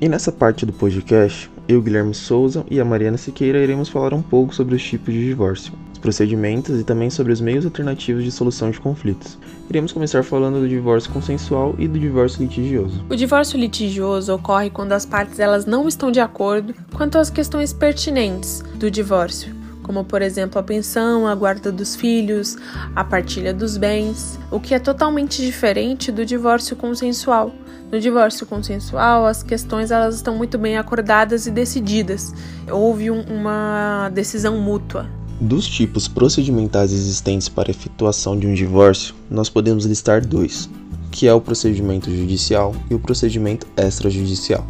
E nessa parte do podcast, eu, Guilherme Souza e a Mariana Siqueira iremos falar um pouco sobre os tipos de divórcio, os procedimentos e também sobre os meios alternativos de solução de conflitos. Iremos começar falando do divórcio consensual e do divórcio litigioso. O divórcio litigioso ocorre quando as partes elas não estão de acordo quanto às questões pertinentes do divórcio como por exemplo a pensão, a guarda dos filhos, a partilha dos bens, o que é totalmente diferente do divórcio consensual. No divórcio consensual, as questões elas estão muito bem acordadas e decididas. Houve um, uma decisão mútua. Dos tipos procedimentais existentes para efetuação de um divórcio, nós podemos listar dois, que é o procedimento judicial e o procedimento extrajudicial.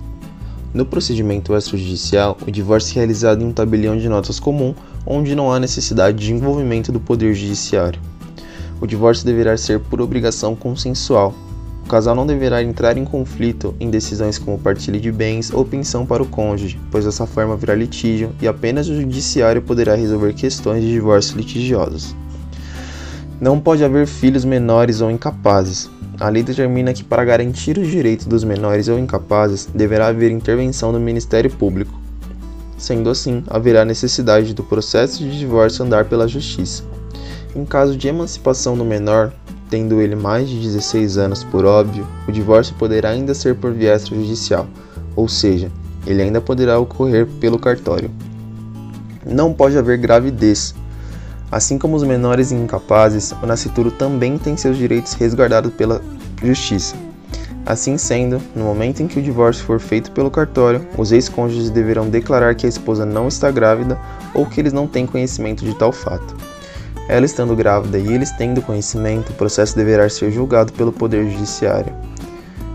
No procedimento extrajudicial, o divórcio é realizado em um tabelião de notas comum onde não há necessidade de envolvimento do Poder Judiciário. O divórcio deverá ser por obrigação consensual. O casal não deverá entrar em conflito em decisões como partilha de bens ou pensão para o cônjuge, pois dessa forma virá litígio e apenas o judiciário poderá resolver questões de divórcio litigiosos. Não pode haver filhos menores ou incapazes. A lei determina que, para garantir os direitos dos menores ou incapazes, deverá haver intervenção do Ministério Público. Sendo assim, haverá necessidade do processo de divórcio andar pela justiça. Em caso de emancipação do menor, tendo ele mais de 16 anos por óbvio, o divórcio poderá ainda ser por via extrajudicial, ou seja, ele ainda poderá ocorrer pelo cartório. Não pode haver gravidez. Assim como os menores e incapazes, o nascituro também tem seus direitos resguardados pela justiça. Assim sendo, no momento em que o divórcio for feito pelo cartório, os ex-cônjuges deverão declarar que a esposa não está grávida ou que eles não têm conhecimento de tal fato. Ela estando grávida e eles tendo conhecimento, o processo deverá ser julgado pelo Poder Judiciário.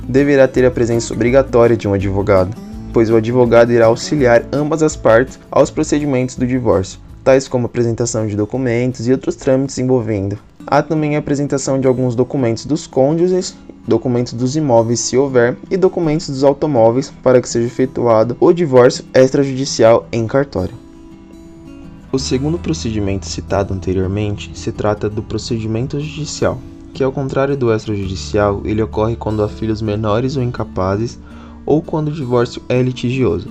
Deverá ter a presença obrigatória de um advogado, pois o advogado irá auxiliar ambas as partes aos procedimentos do divórcio, tais como apresentação de documentos e outros trâmites envolvendo. Há também a apresentação de alguns documentos dos cônjuges documentos dos imóveis se houver e documentos dos automóveis para que seja efetuado o divórcio extrajudicial em cartório. O segundo procedimento citado anteriormente se trata do procedimento judicial, que ao contrário do extrajudicial, ele ocorre quando há filhos menores ou incapazes ou quando o divórcio é litigioso.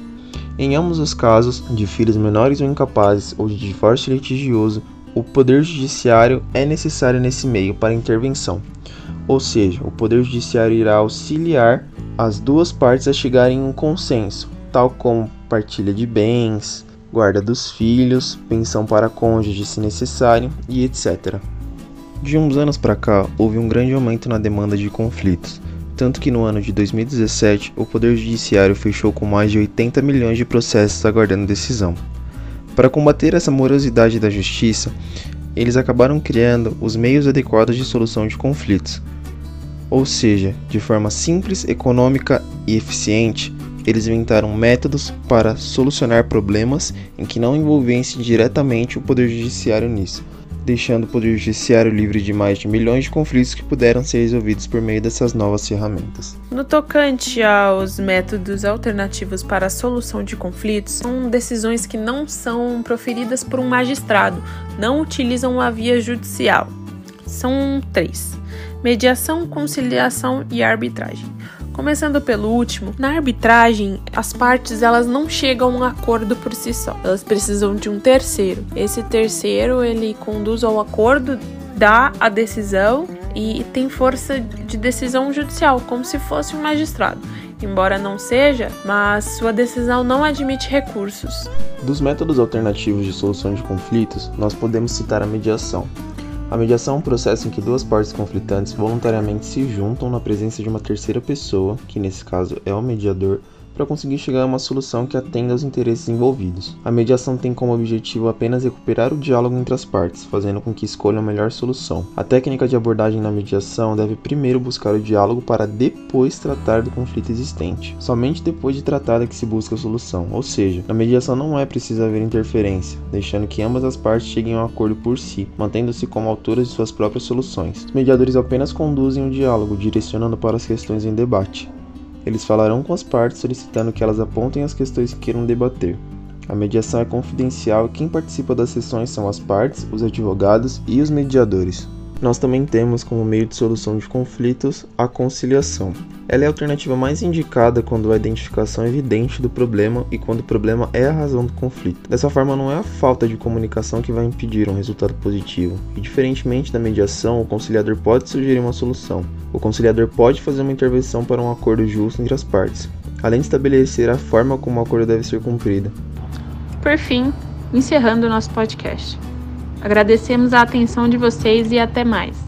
Em ambos os casos, de filhos menores ou incapazes ou de divórcio litigioso, o poder judiciário é necessário nesse meio para intervenção, ou seja, o Poder Judiciário irá auxiliar as duas partes a chegarem a um consenso, tal como partilha de bens, guarda dos filhos, pensão para cônjuge se necessário e etc. De uns anos para cá, houve um grande aumento na demanda de conflitos, tanto que no ano de 2017 o Poder Judiciário fechou com mais de 80 milhões de processos aguardando decisão. Para combater essa morosidade da justiça, eles acabaram criando os meios adequados de solução de conflitos, ou seja, de forma simples, econômica e eficiente, eles inventaram métodos para solucionar problemas em que não envolvessem diretamente o Poder Judiciário nisso, deixando o Poder Judiciário livre de mais de milhões de conflitos que puderam ser resolvidos por meio dessas novas ferramentas. No tocante aos métodos alternativos para a solução de conflitos, são decisões que não são proferidas por um magistrado, não utilizam a via judicial. São três mediação, conciliação e arbitragem. Começando pelo último, na arbitragem, as partes elas não chegam a um acordo por si só. Elas precisam de um terceiro. Esse terceiro, ele conduz ao acordo, dá a decisão e tem força de decisão judicial, como se fosse um magistrado. Embora não seja, mas sua decisão não admite recursos. Dos métodos alternativos de solução de conflitos, nós podemos citar a mediação, a mediação é um processo em que duas partes conflitantes voluntariamente se juntam na presença de uma terceira pessoa, que nesse caso é o mediador, para conseguir chegar a uma solução que atenda aos interesses envolvidos. A mediação tem como objetivo apenas recuperar o diálogo entre as partes, fazendo com que escolham a melhor solução. A técnica de abordagem na mediação deve primeiro buscar o diálogo para depois tratar do conflito existente. Somente depois de tratada é que se busca a solução, ou seja, na mediação não é preciso haver interferência, deixando que ambas as partes cheguem a um acordo por si, mantendo-se como autoras de suas próprias soluções. Os mediadores apenas conduzem o diálogo, direcionando para as questões em debate. Eles falarão com as partes solicitando que elas apontem as questões que queiram debater. A mediação é confidencial e quem participa das sessões são as partes, os advogados e os mediadores. Nós também temos como meio de solução de conflitos a conciliação. Ela é a alternativa mais indicada quando há identificação evidente do problema e quando o problema é a razão do conflito. Dessa forma, não é a falta de comunicação que vai impedir um resultado positivo, e diferentemente da mediação, o conciliador pode sugerir uma solução. O conciliador pode fazer uma intervenção para um acordo justo entre as partes, além de estabelecer a forma como o acordo deve ser cumprido. Por fim, encerrando o nosso podcast. Agradecemos a atenção de vocês e até mais.